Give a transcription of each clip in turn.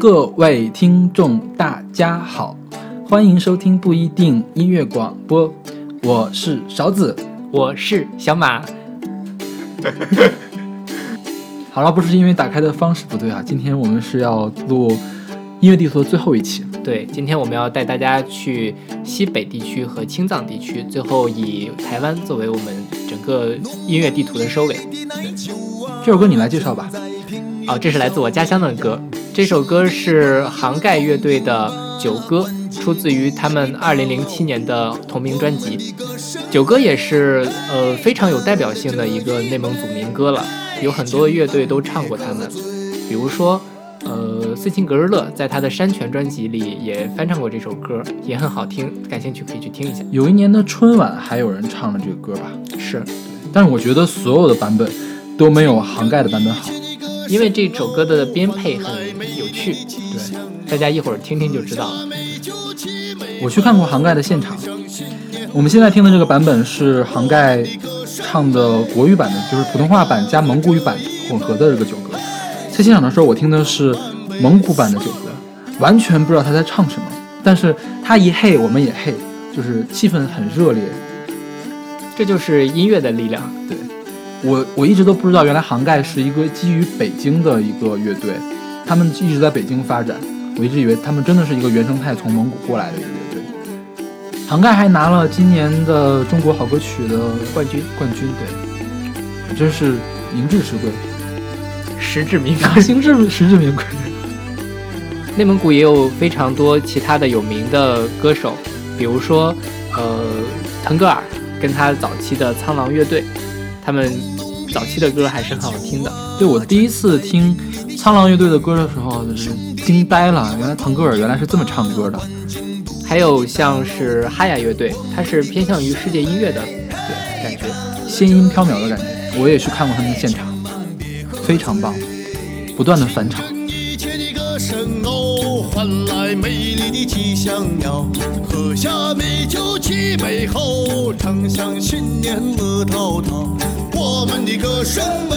各位听众，大家好，欢迎收听不一定音乐广播，我是勺子，我是小马。好了，不是因为打开的方式不对啊，今天我们是要录音乐地图的最后一期。对，今天我们要带大家去西北地区和青藏地区，最后以台湾作为我们整个音乐地图的收尾。这首歌你来介绍吧。哦，这是来自我家乡的歌。这首歌是杭盖乐队的《九歌》，出自于他们2007年的同名专辑。《九歌》也是呃非常有代表性的一个内蒙古民歌了，有很多乐队都唱过他们，比如说呃斯琴格日乐在他的山泉专辑里也翻唱过这首歌，也很好听，感兴趣可以去听一下。有一年的春晚还有人唱了这个歌吧？是，但是我觉得所有的版本都没有杭盖的版本好。因为这首歌的编配很有趣，对，大家一会儿听听就知道了。我去看过杭盖的现场，我们现在听的这个版本是杭盖唱的国语版的，就是普通话版加蒙古语版混合的这个九歌。在现场的时候，我听的是蒙古版的九歌，完全不知道他在唱什么，但是他一嘿，我们也嘿，就是气氛很热烈。这就是音乐的力量，对。我我一直都不知道，原来杭盖是一个基于北京的一个乐队，他们一直在北京发展。我一直以为他们真的是一个原生态从蒙古过来的一个乐队。杭盖还拿了今年的中国好歌曲的冠军，冠军对，真是名至实归，实至名归，实至实至名归。内蒙古也有非常多其他的有名的歌手，比如说呃腾格尔跟他早期的苍狼乐队。他们早期的歌还是很好听的。对我第一次听苍狼乐队的歌的时候，就是惊呆了。原来腾格尔原来是这么唱歌的。还有像是哈雅乐队，它是偏向于世界音乐的，对感觉仙音飘渺的感觉。我也去看过他们的现场，非常棒，不断的返场。换来美丽的吉祥鸟，喝下美酒唱响新年乐陶陶。我们的歌声美，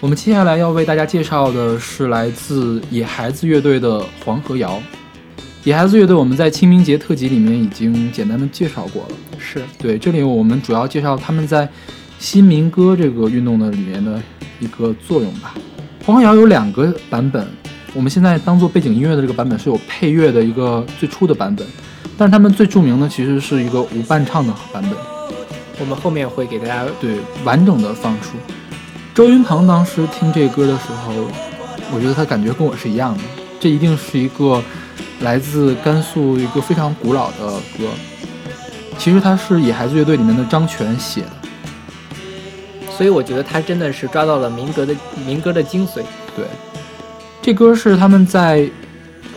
我们接下来要为大家介绍的是来自野孩子乐队的《黄河谣》。野孩子乐队我们在清明节特辑里面已经简单的介绍过了。是对，这里我们主要介绍他们在新民歌这个运动的里面的一个作用吧。黄河谣有两个版本，我们现在当做背景音乐的这个版本是有配乐的一个最初的版本，但是他们最著名的其实是一个无伴唱的版本。我们后面会给大家对完整的放出。周云鹏当时听这歌的时候，我觉得他感觉跟我是一样的，这一定是一个来自甘肃一个非常古老的歌。其实他是野孩子乐队里面的张全写的，所以我觉得他真的是抓到了民歌的民歌的精髓。对，这歌是他们在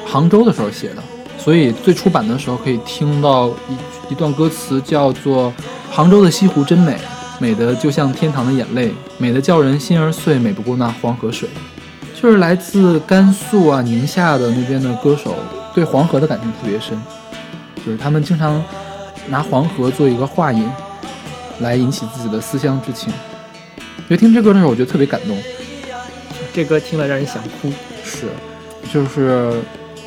杭州的时候写的，所以最初版的时候可以听到一一段歌词，叫做“杭州的西湖真美，美的就像天堂的眼泪，美的叫人心儿碎，美不过那黄河水”。就是来自甘肃啊、宁夏的那边的歌手，对黄河的感情特别深，就是他们经常拿黄河做一个画引，来引起自己的思乡之情。所以听这歌的时候，我觉得特别感动。这歌听了让人想哭。是，就是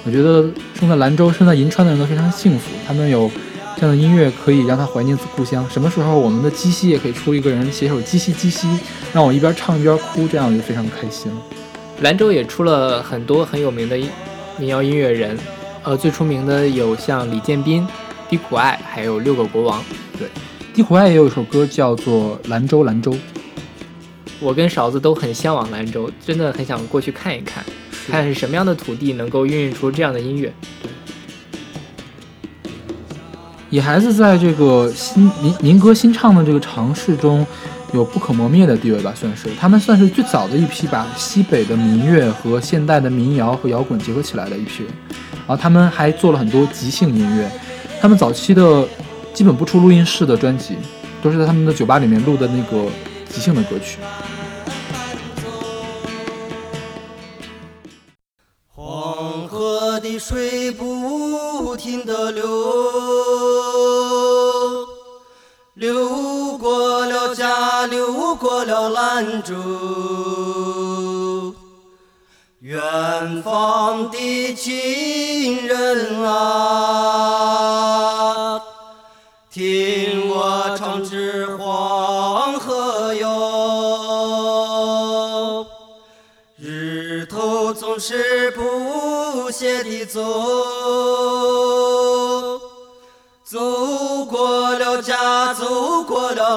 我觉得生在兰州、生在银川的人都非常幸福，他们有这样的音乐可以让他怀念故乡。什么时候我们的鸡西也可以出一个人写首鸡西鸡西，让我一边唱一边哭，这样我就非常开心了。兰州也出了很多很有名的民谣音乐人，呃，最出名的有像李建斌、低苦爱，还有六个国王。对，低苦爱也有一首歌叫做《兰州兰州》。我跟勺子都很向往兰州，真的很想过去看一看，看是什么样的土地能够孕育出这样的音乐。对，野孩子在这个新民民歌新唱的这个尝试中。有不可磨灭的地位吧，算是他们算是最早的一批把西北的民乐和现代的民谣和摇滚结合起来的一批人，然后他们还做了很多即兴音乐，他们早期的基本不出录音室的专辑，都是在他们的酒吧里面录的那个即兴的歌曲。黄河的水不停的，流过了家，流过了兰州，远方的亲人啊，听我唱支黄河谣，日头总是不懈地。走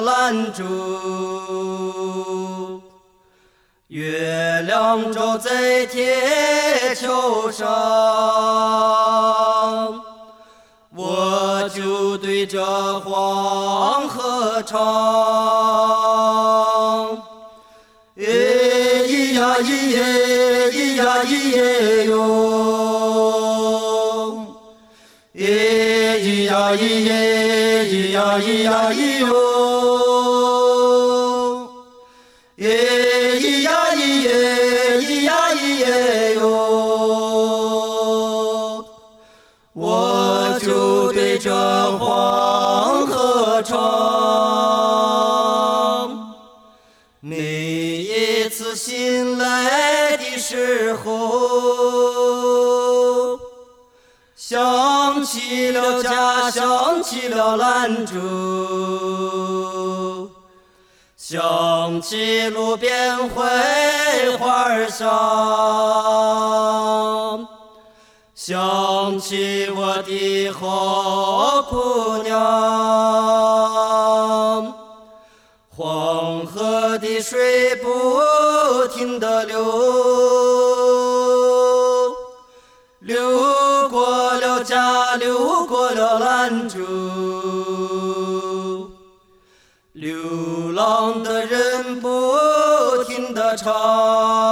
了兰州，月亮照在铁桥上，我就对着黄河唱，哎咿呀咿耶，咿呀咿耶哟。咿呀咿耶，咿呀咿呀咿哟，时候。想起了家，想起了兰州，想起路边槐花香，想起我的好姑娘。停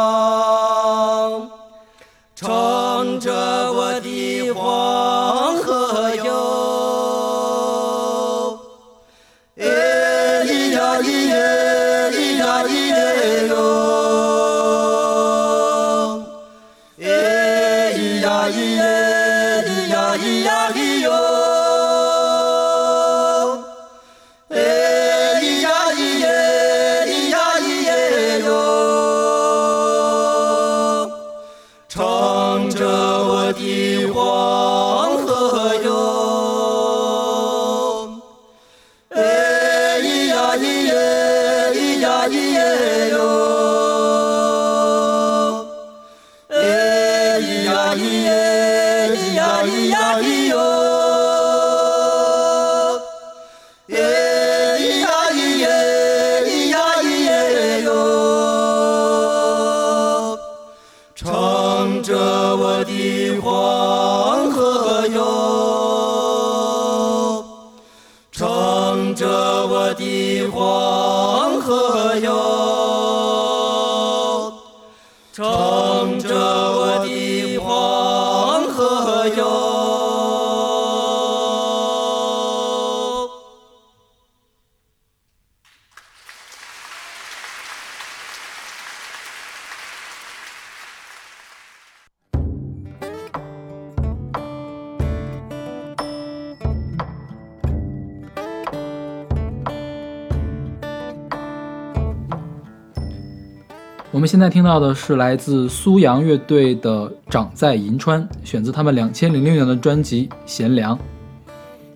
我们现在听到的是来自苏阳乐队的《长在银川》，选自他们两千零六年的专辑《贤良》。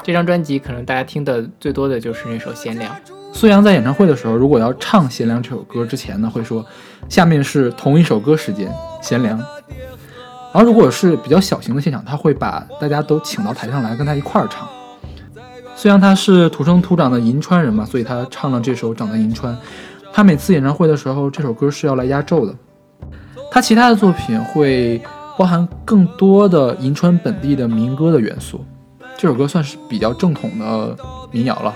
这张专辑可能大家听的最多的就是那首《贤良》。苏阳在演唱会的时候，如果要唱《贤良》这首歌之前呢，会说下面是同一首歌时间，《贤良》。然后如果是比较小型的现场，他会把大家都请到台上来跟他一块儿唱。苏阳他是土生土长的银川人嘛，所以他唱了这首《长在银川》。他每次演唱会的时候，这首歌是要来压轴的。他其他的作品会包含更多的银川本地的民歌的元素。这首歌算是比较正统的民谣了。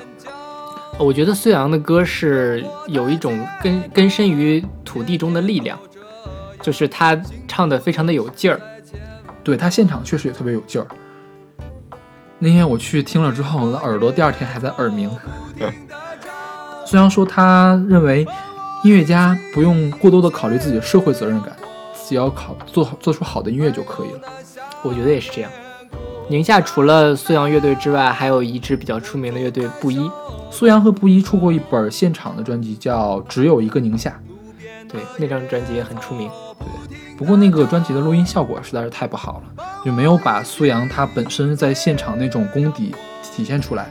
我觉得孙杨的歌是有一种根根深于土地中的力量，就是他唱的非常的有劲儿。对他现场确实也特别有劲儿。那天我去听了之后，我的耳朵第二天还在耳鸣。孙杨说，他认为音乐家不用过多的考虑自己的社会责任感，只要考做好做出好的音乐就可以了。我觉得也是这样。宁夏除了苏阳乐队之外，还有一支比较出名的乐队布衣。苏阳和布衣出过一本现场的专辑，叫《只有一个宁夏》。对，那张专辑也很出名。对，不过那个专辑的录音效果实在是太不好了，就没有把苏阳他本身在现场那种功底体现出来。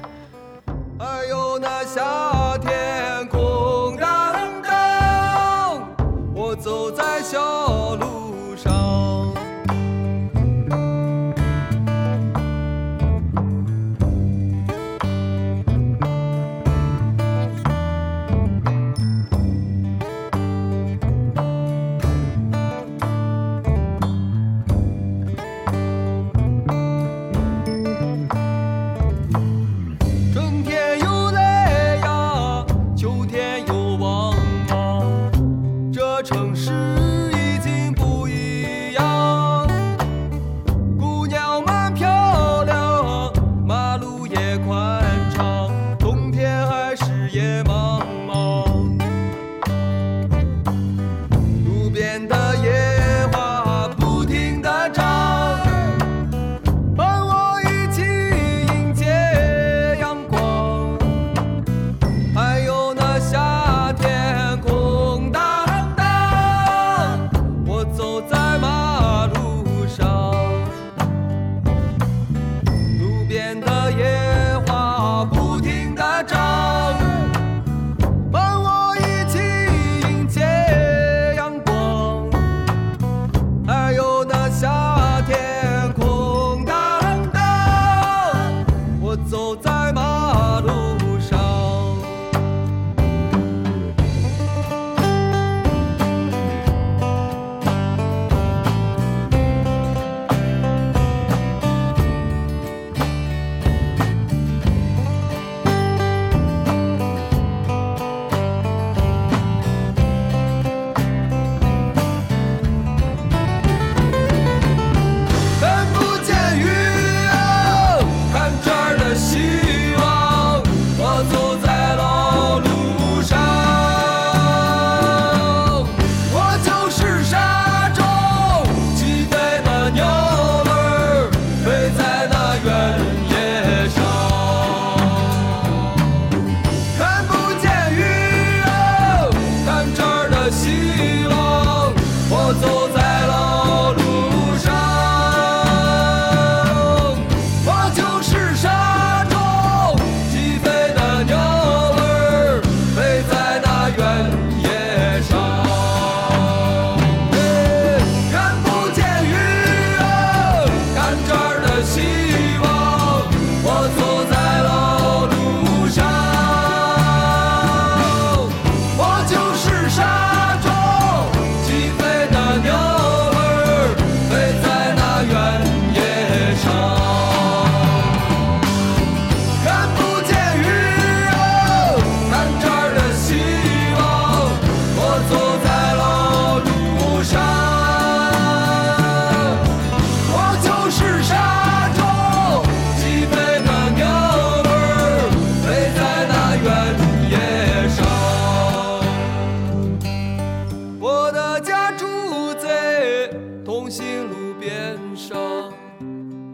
红星路边上，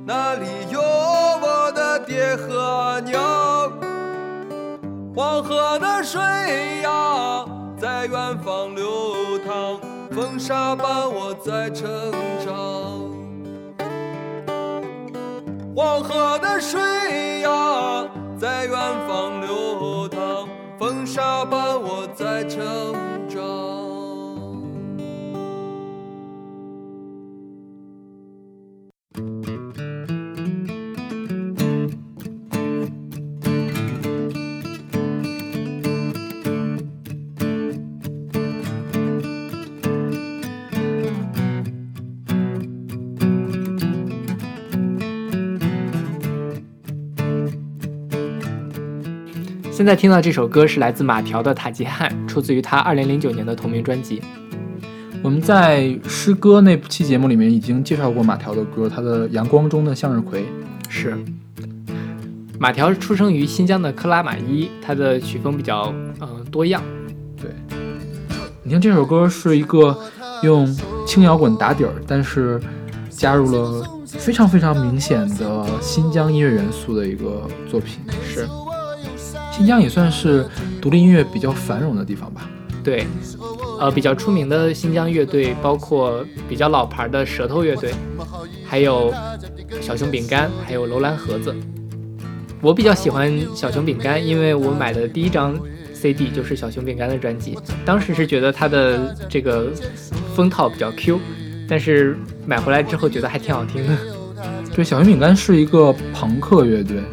那里有我的爹和娘。黄河的水呀，在远方流淌，风沙伴我在成长。黄河的水呀，在远方流淌，风沙伴我在成现在听到这首歌是来自马条的《塔吉汉》，出自于他2009年的同名专辑。我们在诗歌那期节目里面已经介绍过马条的歌，他的《阳光中的向日葵》是马条出生于新疆的克拉玛依，他的曲风比较呃多样。对，你听这首歌是一个用轻摇滚打底儿，但是加入了非常非常明显的新疆音乐元素的一个作品。是，新疆也算是独立音乐比较繁荣的地方吧。对，呃，比较出名的新疆乐队包括比较老牌的舌头乐队，还有小熊饼干，还有楼兰盒子。我比较喜欢小熊饼干，因为我买的第一张 CD 就是小熊饼干的专辑，当时是觉得它的这个封套比较 Q，但是买回来之后觉得还挺好听的。对，小熊饼干是一个朋克乐队，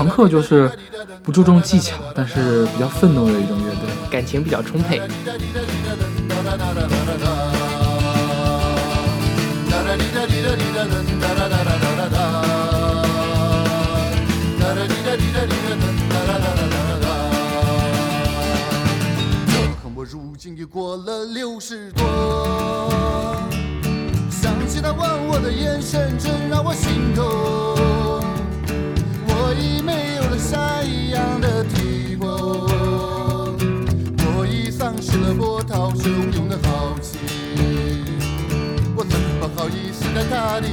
朋克就是不注重技巧，但是比较愤怒的一种乐队。感情比较充沛。我如今已过了六十多，想起他问我的眼神，真让我心痛。我已没有了山一样的体魄，我已丧失了波涛汹涌的豪情。我怎么好意思在他的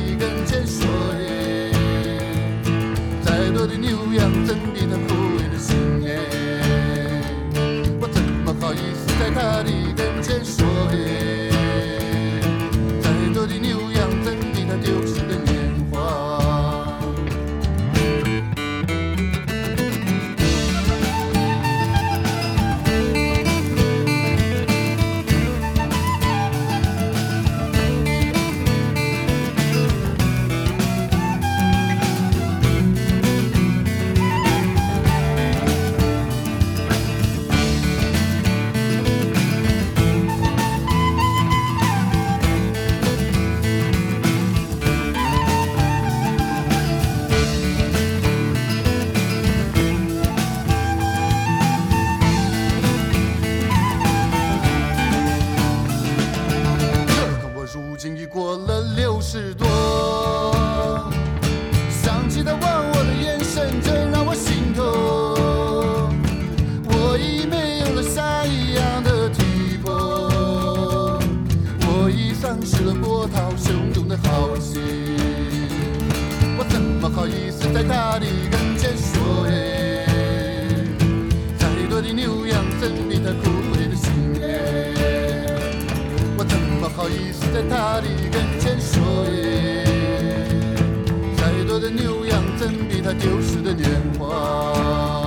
一样的体魄，我已丧失了波涛汹涌的豪情。我怎么好意思在他的跟前说哎？再多的牛羊怎比他枯萎的心耶？我怎么好意思在他的跟前说哎？再多的牛羊怎比他丢失的年华？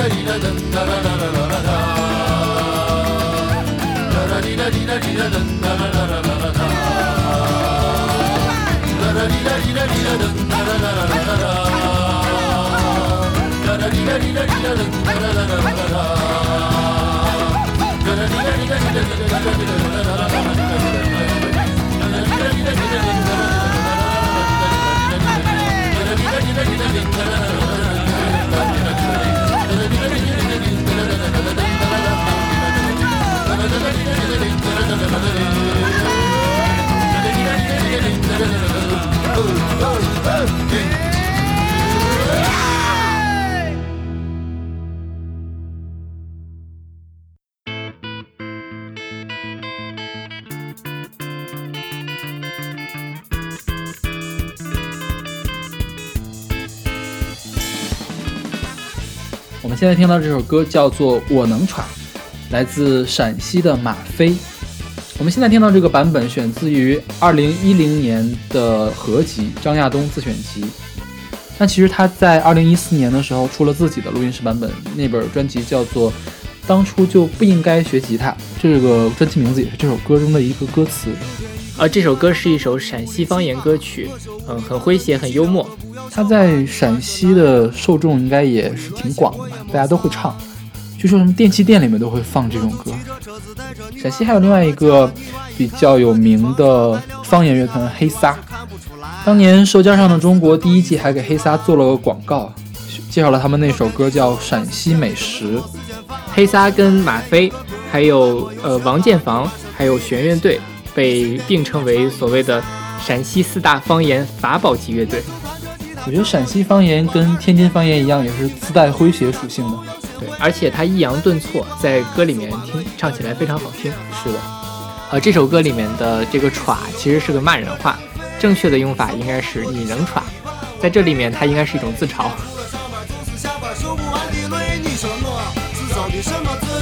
da da da da 我们现在听到这首歌叫做《我能闯》，来自陕西的马飞。我们现在听到这个版本选自于2010年的合集《张亚东自选集》。那其实他在2014年的时候出了自己的录音室版本，那本专辑叫做《当初就不应该学吉他》，这个专辑名字也是这首歌中的一个歌词。而这首歌是一首陕西方言歌曲，嗯，很诙谐，很幽默。它在陕西的受众应该也是挺广的吧，大家都会唱。据说什么电器店里面都会放这种歌。陕西还有另外一个比较有名的方言乐团黑撒，当年《舌尖上的中国》第一季还给黑撒做了个广告，介绍了他们那首歌叫《陕西美食》。黑撒跟马飞，还有呃王建房，还有弦乐队，被并称为所谓的陕西四大方言法宝级乐队。我觉得陕西方言跟天津方言一样，也是自带诙谐属性的。对，而且他抑扬顿挫，在歌里面听唱起来非常好听。是的，呃，这首歌里面的这个“耍”其实是个骂人话，正确的用法应该是“你能耍”。在这里面，它应该是一种自嘲。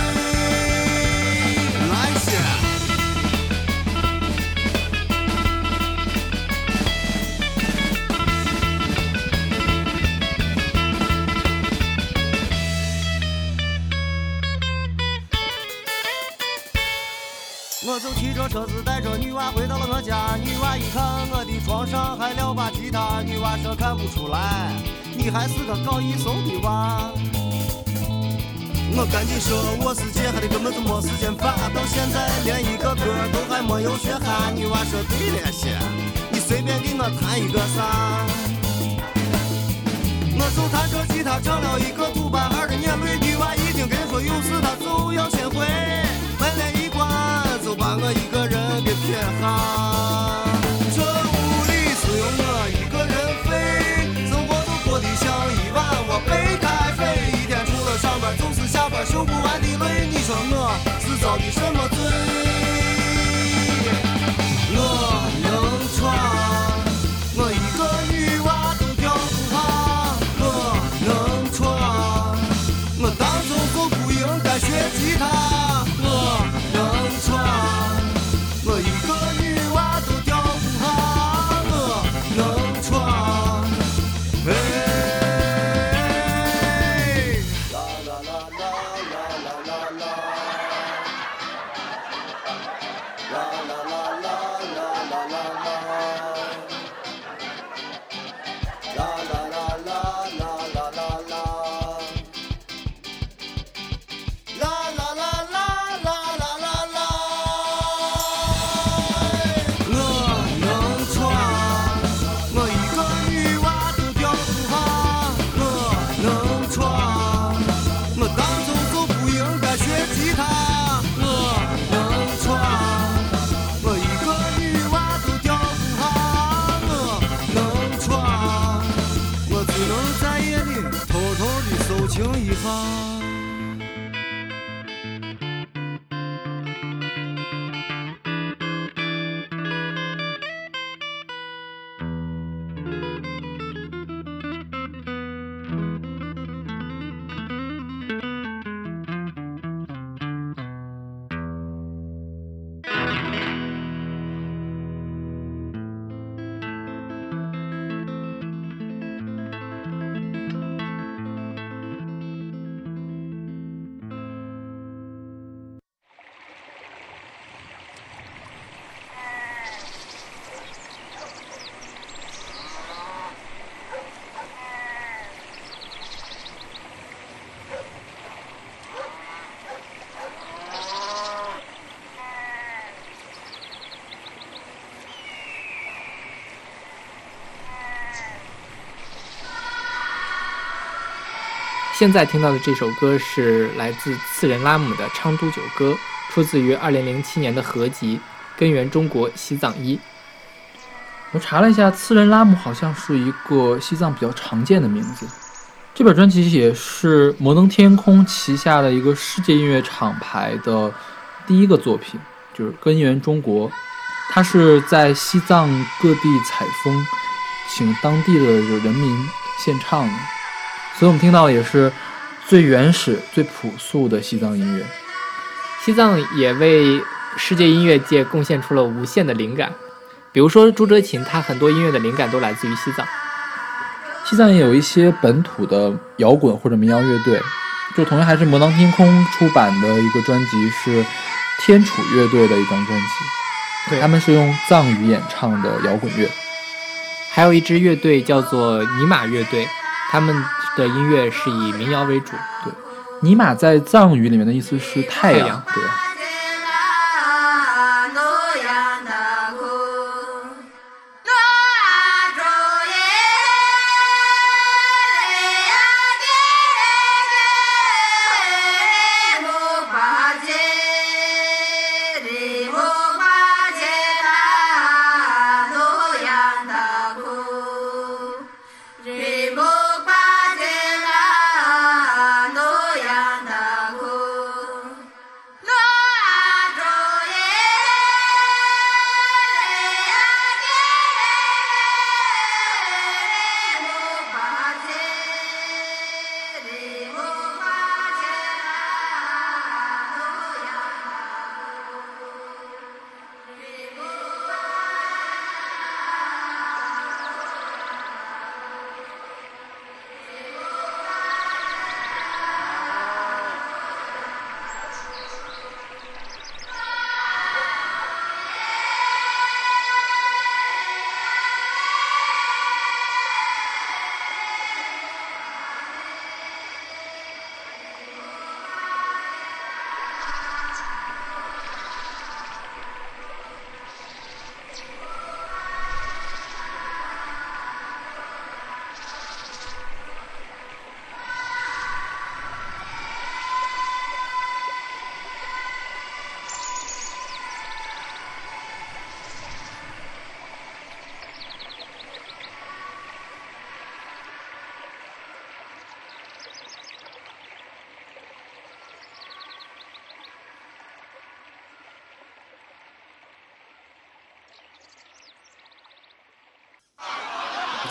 我就骑着车子带着女娃回到了我家，女娃一看我的床上还撂把吉他，女娃说看不出来，你还是个搞艺术的娃。我赶紧说我是姐，还得根本就没时间发，到现在连一个歌都还没有学哈。女娃说对了些，你随便给我弹一个啥？我就弹着吉他唱了一个土巴二的年轮，女娃一听跟说有事，她就要先回，都。把我一个人给撇下，这屋里只有我一个人飞，生活都过得像一碗我白开水，一天除了上班就是下班，受不完的累，你说我是遭的什么现在听到的这首歌是来自次仁拉姆的《昌都九歌》，出自于2007年的合集《根源中国西藏一》。我查了一下，次仁拉姆好像是一个西藏比较常见的名字。这本专辑也是摩登天空旗下的一个世界音乐厂牌的第一个作品，就是《根源中国》。它是在西藏各地采风，请当地的人民献唱的，所以我们听到的也是最原始、最朴素的西藏音乐。西藏也为世界音乐界贡献出了无限的灵感。比如说朱哲琴，他很多音乐的灵感都来自于西藏。西藏也有一些本土的摇滚或者民谣乐队，就同样还是魔囊天空出版的一个专辑是天楚乐队的一张专辑，对他们是用藏语演唱的摇滚乐。还有一支乐队叫做尼玛乐队，他们的音乐是以民谣为主。对，尼玛在藏语里面的意思是太阳，太阳对吧？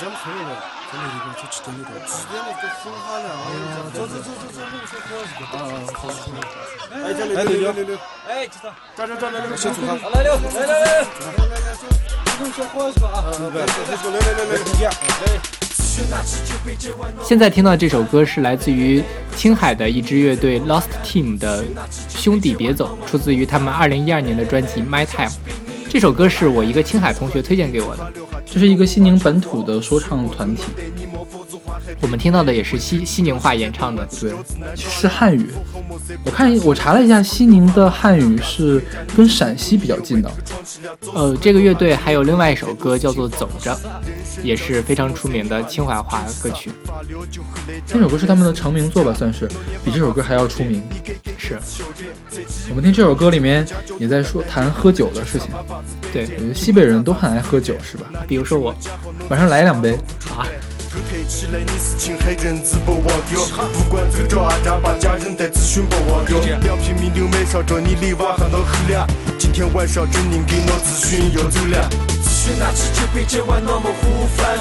咱们村里头，村里头就吃东西多。吃点那个风哈了，哎呀，走走走走走，路上好几个。啊，好好。哎，这六六六六，哎，知道。这这这这六，先出哈。来六，来来来，来来来，这种小伙子啊，来来来来来，一点。来。现在听到这首歌是来自于青海的一支乐队 Lost Team 的《兄弟别走》，出自于他们2012年的专辑《My Time》。这首歌是我一个青海同学推荐给我的，这是一个西宁本土的说唱团体，我们听到的也是西西宁话演唱的，对，是汉语。我看我查了一下，西宁的汉语是跟陕西比较近的。呃，这个乐队还有另外一首歌叫做《走着》，也是非常出名的清华话歌曲。那首歌是他们的成名作吧，算是比这首歌还要出名。是我们听这首歌里面也在说谈喝酒的事情。对，我觉得西北人都很爱喝酒，是吧？比如说我，晚上来两杯。好啊。起来，你是青海人，自不忘掉。不管走着阿扎，把家人带咨询不忘掉。两瓶米酒买上着，你的娃还能喝了。今天晚上真人给我咨询要走了。咨询拿起酒杯，今晚我们胡翻。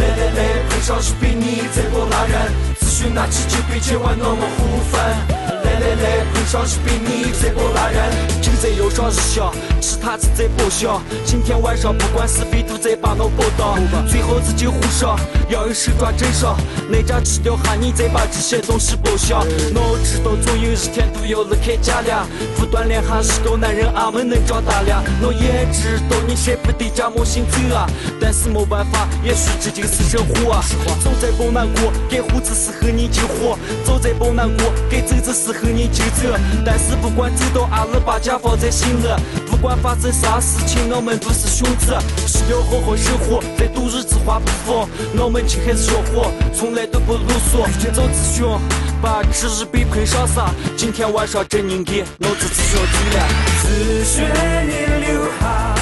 来来来，碰上是被你再给我拉人。咨询拿起酒杯，今晚我们胡翻。来来来，碰上是被你再给我拉燃。酒在腰上是香，吃它是在报销。今天晚上不管是非都在把我报到，最好自己互上，要有手抓真上。那家吃掉哈，你再把这些东西报销。我知道总有一天都要离开家了，不锻炼还是个男人，俺们能长大了。我也知道你舍不得家母心走啊，但是没办法，也许这就是生活啊。走在不难过，该活的时候你就活；走在不难过，该走的时候你就走。但是不管走到阿拉把家放在心里，不管发生啥事情，我们都是兄弟。十六后后生活在度日子华不服，我们亲还是小伙，从来都不啰嗦。走子兄，把吃日被困上啥？今天晚上真人给我子子兄弟了。子轩你留下，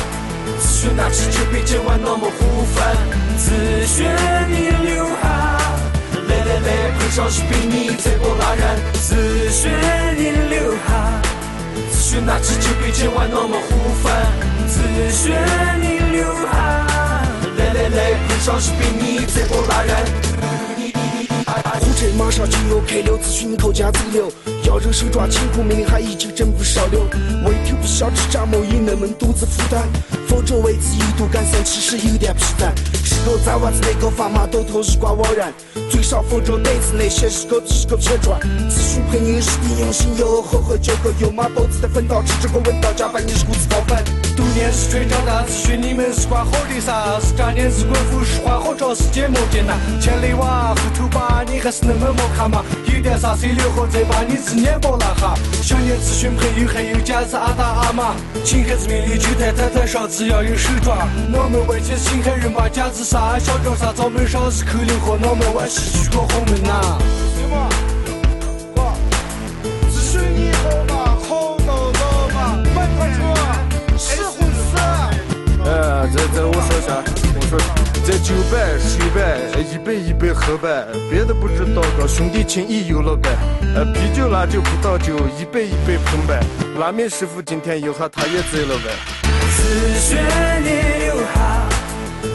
子轩拿起酒杯今晚我们互分。子轩你留下，碰上是比你再不拉人。子轩你留下。子轩拿起酒杯，千万那么互分。子轩你留下，来来来，碰上是比你再不拉燃。火车马上就要开了，咨询你口家走了。要人手抓紧，苦命令还已经整不少了。为头不想吃炸毛也能们肚子负担，否则为此一度感想其实有点疲惫。是个在娃子那个砝码都头日挂枉然，嘴上否着对子那些是个是个骗赚。咨询朋友是的用心，有后喝酒个有马包子在分道吃这个闻到加班，你是顾子高分。读念是吹长大，咨询你们是管好的啥？是渣念是滚富是花好找时间莫艰难。千里娃后头把你还是那么莫看嘛？有点啥谁留后再把你字念包了哈。想念咨询朋友还有家是阿达阿妈，请孩子命里就在太太上，只要有手抓。我们外界新海人把家子啥小叫啥早门上是口令和我们外是去过红门呐。行吗？哇，咨询你好嘛，好到到嘛，慢快车，是护士。哎，这这我说下，我说这九百、十百、一杯、一杯喝呗，别的不知道个，兄弟情谊有了呗。呃，啤酒辣酒葡萄酒，一杯一杯碰呗。拉面师傅今天有哈，他也醉了呗。子轩你留下，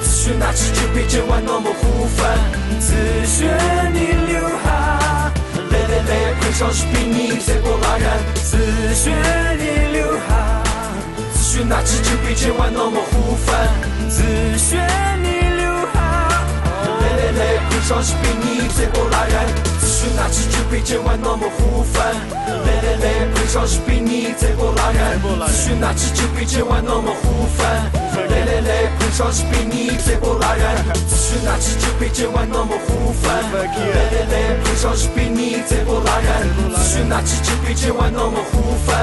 子轩拿起酒杯，今晚我们互分。子轩你留下，来来来，碰上是比你再不拉人。子轩你留下，子轩拿起酒杯，今晚我们互分。子轩你留下，来来来，碰上是比你再不拉人。子轩拿起酒杯，今晚我们互分。来来来，碰上是比你再不拉人。子轩拿起酒杯，今晚我们互。来，碰上是比你再不拉人。子轩拿起酒杯，今晚我们互分。来来来，碰上是比你再不拉人。子轩拿起酒杯，今晚我们互分。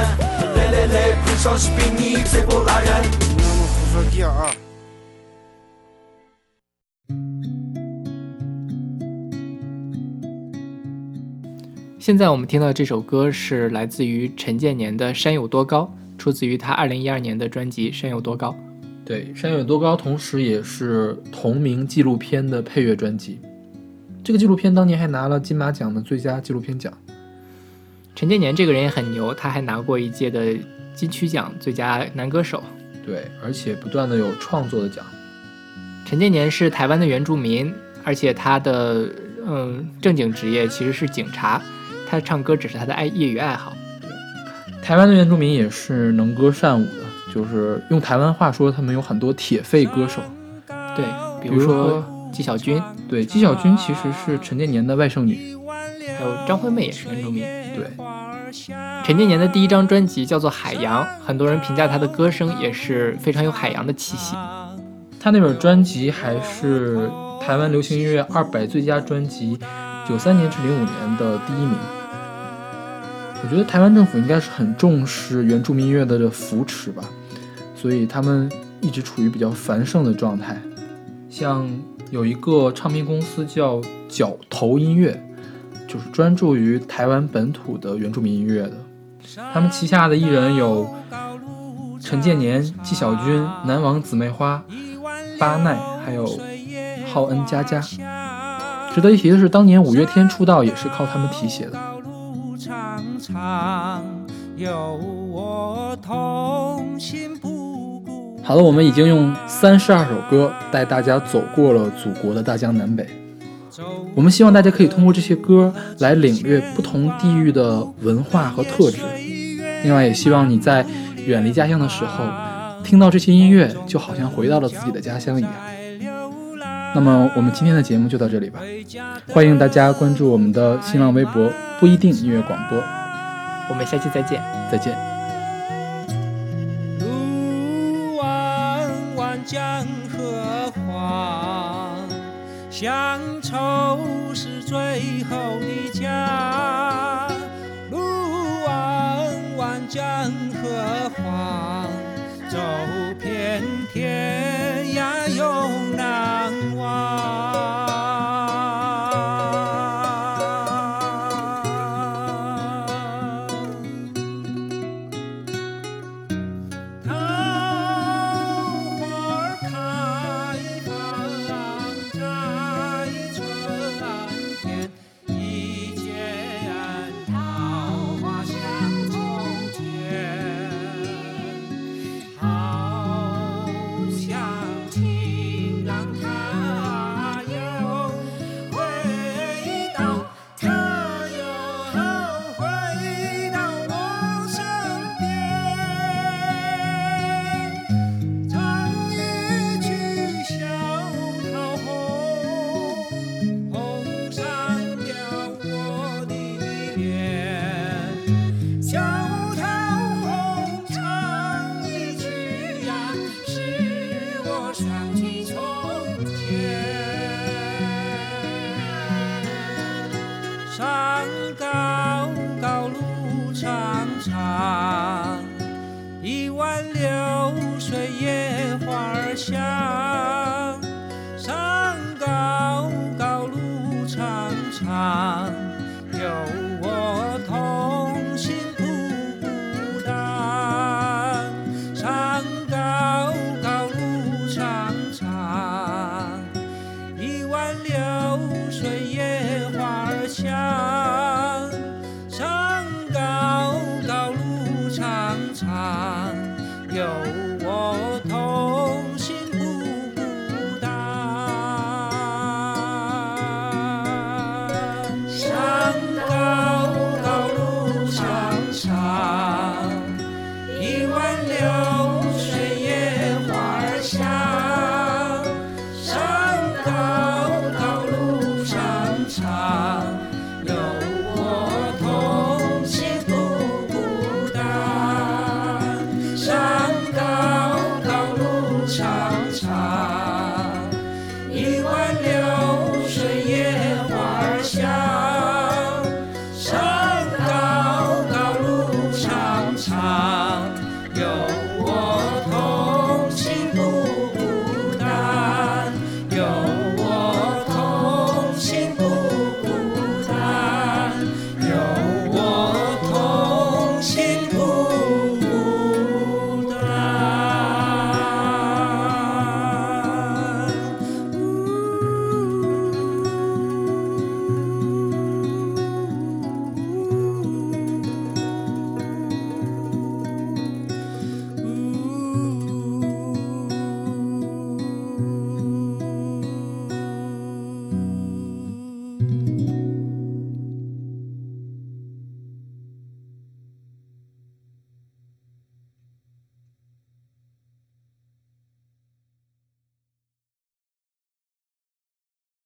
来来来，碰上是比你再不拉人。我们互分第二。现在我们听到这首歌是来自于陈建年的《山有多高》，出自于他二零一二年的专辑《山有多高》。对，山有多高，同时也是同名纪录片的配乐专辑。这个纪录片当年还拿了金马奖的最佳纪录片奖。陈建年这个人也很牛，他还拿过一届的金曲奖最佳男歌手。对，而且不断的有创作的奖。陈建年是台湾的原住民，而且他的嗯正经职业其实是警察，他唱歌只是他的爱业余爱好。台湾的原住民也是能歌善舞的，就是用台湾话说，他们有很多铁肺歌手。对，比比如如说说纪晓君，对，纪晓君其实是陈建年的外甥女。还有张惠妹也是原住民。对，陈建年的第一张专辑叫做《海洋》，很多人评价他的歌声也是非常有海洋的气息。他那本专辑还是台湾流行音乐二百最佳专辑，九三年至零五年的第一名。我觉得台湾政府应该是很重视原住民音乐的扶持吧，所以他们一直处于比较繁盛的状态。像有一个唱片公司叫角头音乐，就是专注于台湾本土的原住民音乐的。他们旗下的艺人有陈建年、纪晓君、南王姊妹花、巴奈，还有浩恩佳佳。值得一提的是，当年五月天出道也是靠他们提携的。路长长，有我同行。好了，我们已经用三十二首歌带大家走过了祖国的大江南北。我们希望大家可以通过这些歌来领略不同地域的文化和特质。另外，也希望你在远离家乡的时候，听到这些音乐，就好像回到了自己的家乡一样。那么，我们今天的节目就到这里吧。欢迎大家关注我们的新浪微博“不一定音乐广播我们下期再见。”，再见。乡愁是最后的家。路弯弯江河黄，走遍天。唱